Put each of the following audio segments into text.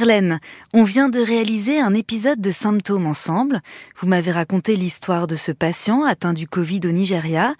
Claire on vient de réaliser un épisode de symptômes ensemble. Vous m'avez raconté l'histoire de ce patient atteint du Covid au Nigeria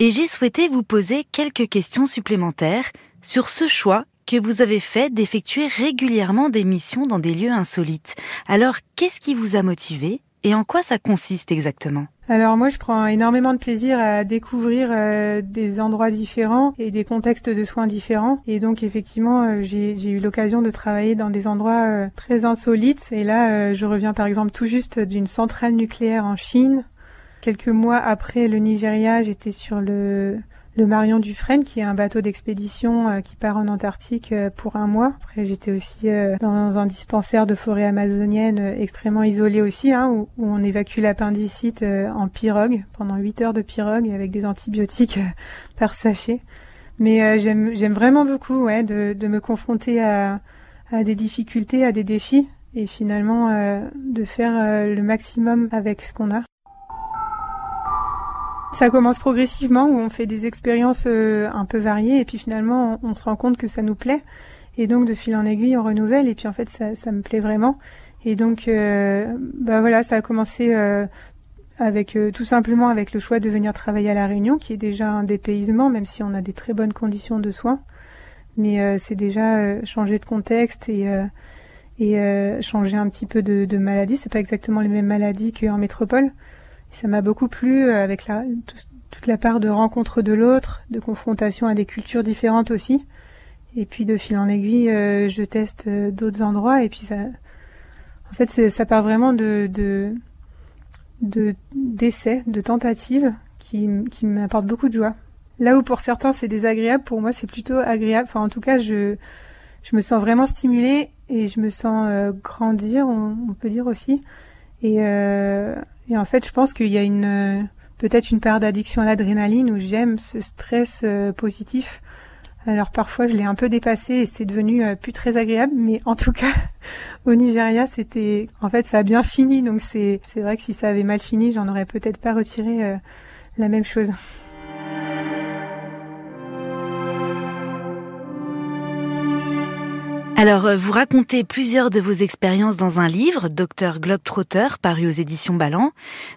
et j'ai souhaité vous poser quelques questions supplémentaires sur ce choix que vous avez fait d'effectuer régulièrement des missions dans des lieux insolites. Alors, qu'est-ce qui vous a motivé et en quoi ça consiste exactement? Alors moi je prends énormément de plaisir à découvrir euh, des endroits différents et des contextes de soins différents. Et donc effectivement euh, j'ai eu l'occasion de travailler dans des endroits euh, très insolites. Et là je reviens par exemple tout juste d'une centrale nucléaire en Chine. Quelques mois après le Nigeria j'étais sur le le Marion Dufresne, qui est un bateau d'expédition euh, qui part en Antarctique euh, pour un mois. Après, j'étais aussi euh, dans un dispensaire de forêt amazonienne extrêmement isolé aussi, hein, où, on évacue l'appendicite en pirogue, pendant 8 heures de pirogue, avec des antibiotiques par sachet. Mais j'aime, vraiment beaucoup de, me confronter à des difficultés, à des défis, et finalement de faire le maximum avec ce qu'on a. Ça commence progressivement où on fait des expériences euh, un peu variées et puis finalement on, se rend compte que ça nous plaît. Et donc de fil en aiguille on renouvelle et puis en fait ça, me plaît vraiment. Et donc euh, bah voilà ça a commencé euh, avec tout simplement avec le choix de venir travailler à la Réunion qui est déjà un dépaysement même si on a des très bonnes conditions de soins. Mais c'est déjà changer de contexte et et changer un petit peu de, de maladie. C'est pas exactement les mêmes maladies qu'en métropole ça m'a beaucoup plu euh, avec toute la part de rencontre de l'autre, de confrontation à des cultures différentes aussi. Et puis de fil en aiguille, euh, je teste euh, d'autres endroits et puis ça, en fait, ça part vraiment de de d'essais, de, tentatives qui, qui m'apportent beaucoup de joie. Là où pour certains c'est désagréable, pour moi c'est plutôt agréable. Enfin, en tout cas, je je me sens vraiment stimulée et je me sens grandir, on, on, peut dire aussi. Et et en fait, je pense qu'il y a une peut-être une part d'addiction à l'adrénaline où j'aime ce stress euh, positif. Alors parfois, je l'ai un peu dépassé et c'est devenu euh, plus très agréable, mais en tout cas, au Nigeria, c'était en fait ça a bien fini. Donc c'est c'est vrai que si ça avait mal fini, j'en aurais peut-être pas retiré euh, la même chose. Alors, euh, vous racontez plusieurs de vos expériences dans un livre, Docteur Globetrotter, paru aux éditions Ballant.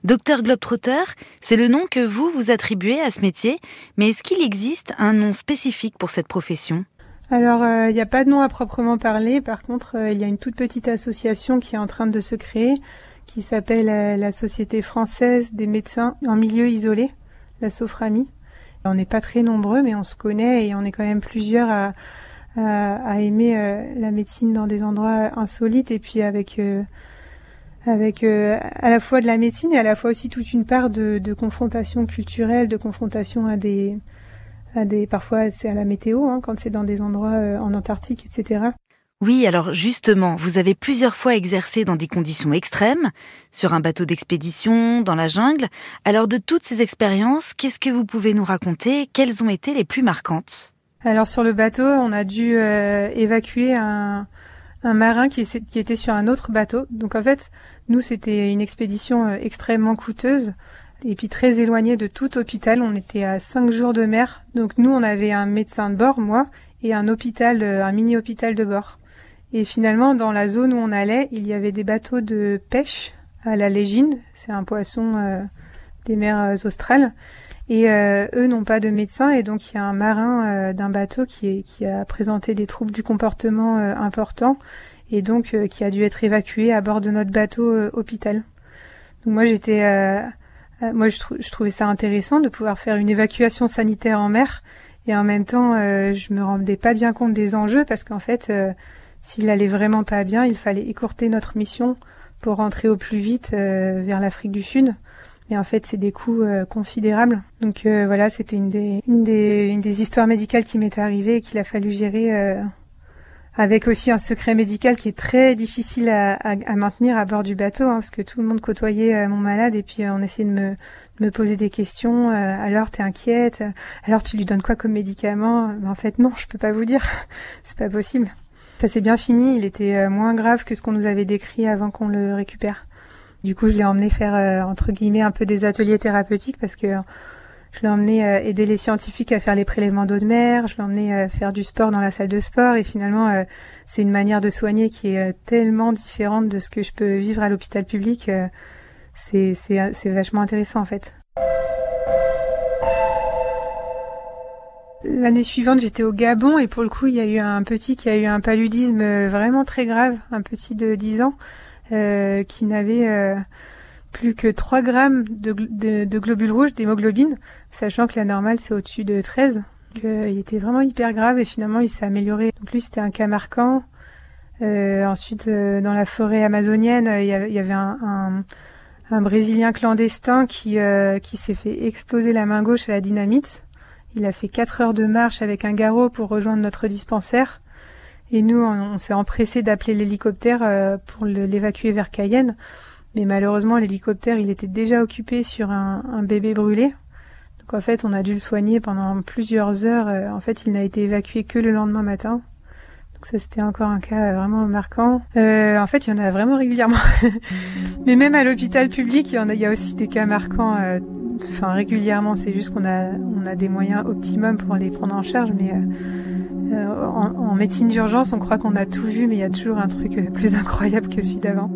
Docteur Globetrotter, c'est le nom que vous vous attribuez à ce métier, mais est-ce qu'il existe un nom spécifique pour cette profession? Alors, euh, il n'y a pas de nom à proprement parler. Par contre, euh, il y a une toute petite association qui est en train de se créer, qui s'appelle la Société française des médecins en milieu isolé, la Soframi. On n'est pas très nombreux, mais on se connaît et on est quand même plusieurs à, à, aimer euh, la médecine dans des endroits insolites et puis avec euh, avec euh, à la fois de la médecine et à la fois aussi toute une part de, de confrontation culturelle, de confrontation à des à des parfois c'est à la météo hein, quand c'est dans des endroits en Antarctique, etc. Oui, alors justement, vous avez plusieurs fois exercé dans des conditions extrêmes, sur un bateau d'expédition, dans la jungle. Alors de toutes ces expériences, qu'est-ce que vous pouvez nous raconter? Quelles ont été les plus marquantes? Alors sur le bateau, on a dû euh, évacuer un, marin qui, était sur un autre bateau. Donc en fait, nous, c'était une expédition euh, extrêmement coûteuse et puis très éloignée de tout hôpital. On était à cinq jours de mer. Donc nous, on avait un médecin de bord, moi, et un hôpital, euh, un mini-hôpital de bord. Et finalement, dans la zone où on allait, il y avait des bateaux de pêche à la légine. C'est un poisson des mers australes. Et euh, eux n'ont pas de médecin et donc il y a un marin euh, d'un bateau qui, a présenté des troubles du comportement euh, importants et donc qui a dû être évacué à bord de notre bateau hôpital. Donc moi j'étais, moi je, je, trouvais ça intéressant de pouvoir faire une évacuation sanitaire en mer et en même temps je me rendais pas bien compte des enjeux parce qu'en fait s'il allait vraiment pas bien, il fallait écourter notre mission pour rentrer au plus vite vers l'Afrique du Sud. Et en fait, c'est des coûts euh, considérables. Donc euh, voilà, c'était une des, histoires médicales qui m'est arrivée et qu'il a fallu gérer euh, avec aussi un secret médical qui est très difficile à, maintenir à bord du bateau, hein, parce que tout le monde côtoyait mon malade et puis on essayait de me, de me poser des questions. alors t'es inquiète Alors tu lui donnes quoi comme médicament? En fait non, je peux pas vous dire. c'est pas possible. Ça s'est bien fini. Il était moins grave que ce qu'on nous avait décrit avant qu'on le récupère. Du coup, je l'ai emmené faire euh, entre guillemets un peu des ateliers thérapeutiques parce que Je l'ai emmené aider les scientifiques à faire les prélèvements d'eau de mer. Je l'ai emmené faire du sport dans la salle de sport. Et finalement, c'est une manière de soigner qui est tellement différente de ce que je peux vivre à l'hôpital public. c'est vachement intéressant en fait. L'année suivante, j'étais au Gabon et pour le coup, il y a eu un petit qui a eu un paludisme euh, vraiment très grave, un petit de 10 ans, euh, qui n'avait euh, plus que 3 grammes de, globules rouges, d'hémoglobine, sachant que la normale c'est au-dessus de 13. Donc, il était vraiment hyper grave et finalement il s'est amélioré. Donc lui c'était un cas marquant. ensuite, dans la forêt amazonienne, il y avait un, Brésilien clandestin qui, qui s'est fait exploser la main gauche à la dynamite. Il a fait quatre heures de marche avec un garrot pour rejoindre notre dispensaire. Et nous, on, s'est empressé d'appeler l'hélicoptère euh, pour l'évacuer vers Cayenne. Mais malheureusement, l'hélicoptère, il était déjà occupé sur un, bébé brûlé. Donc en fait, on a dû le soigner pendant plusieurs heures. Euh, en fait, il n'a été évacué que le lendemain matin. Donc ça, c'était encore un cas vraiment marquant. Euh, en fait, il y en a vraiment régulièrement. Mais même à l'hôpital public, il y, en a, il y a aussi des cas marquants enfin régulièrement. C'est juste qu'on a on a des moyens optimum pour les prendre en charge, mais euh, euh, en, en, médecine d'urgence, on croit qu'on a tout vu, mais il y a toujours un truc euh, plus incroyable que celui d'avant.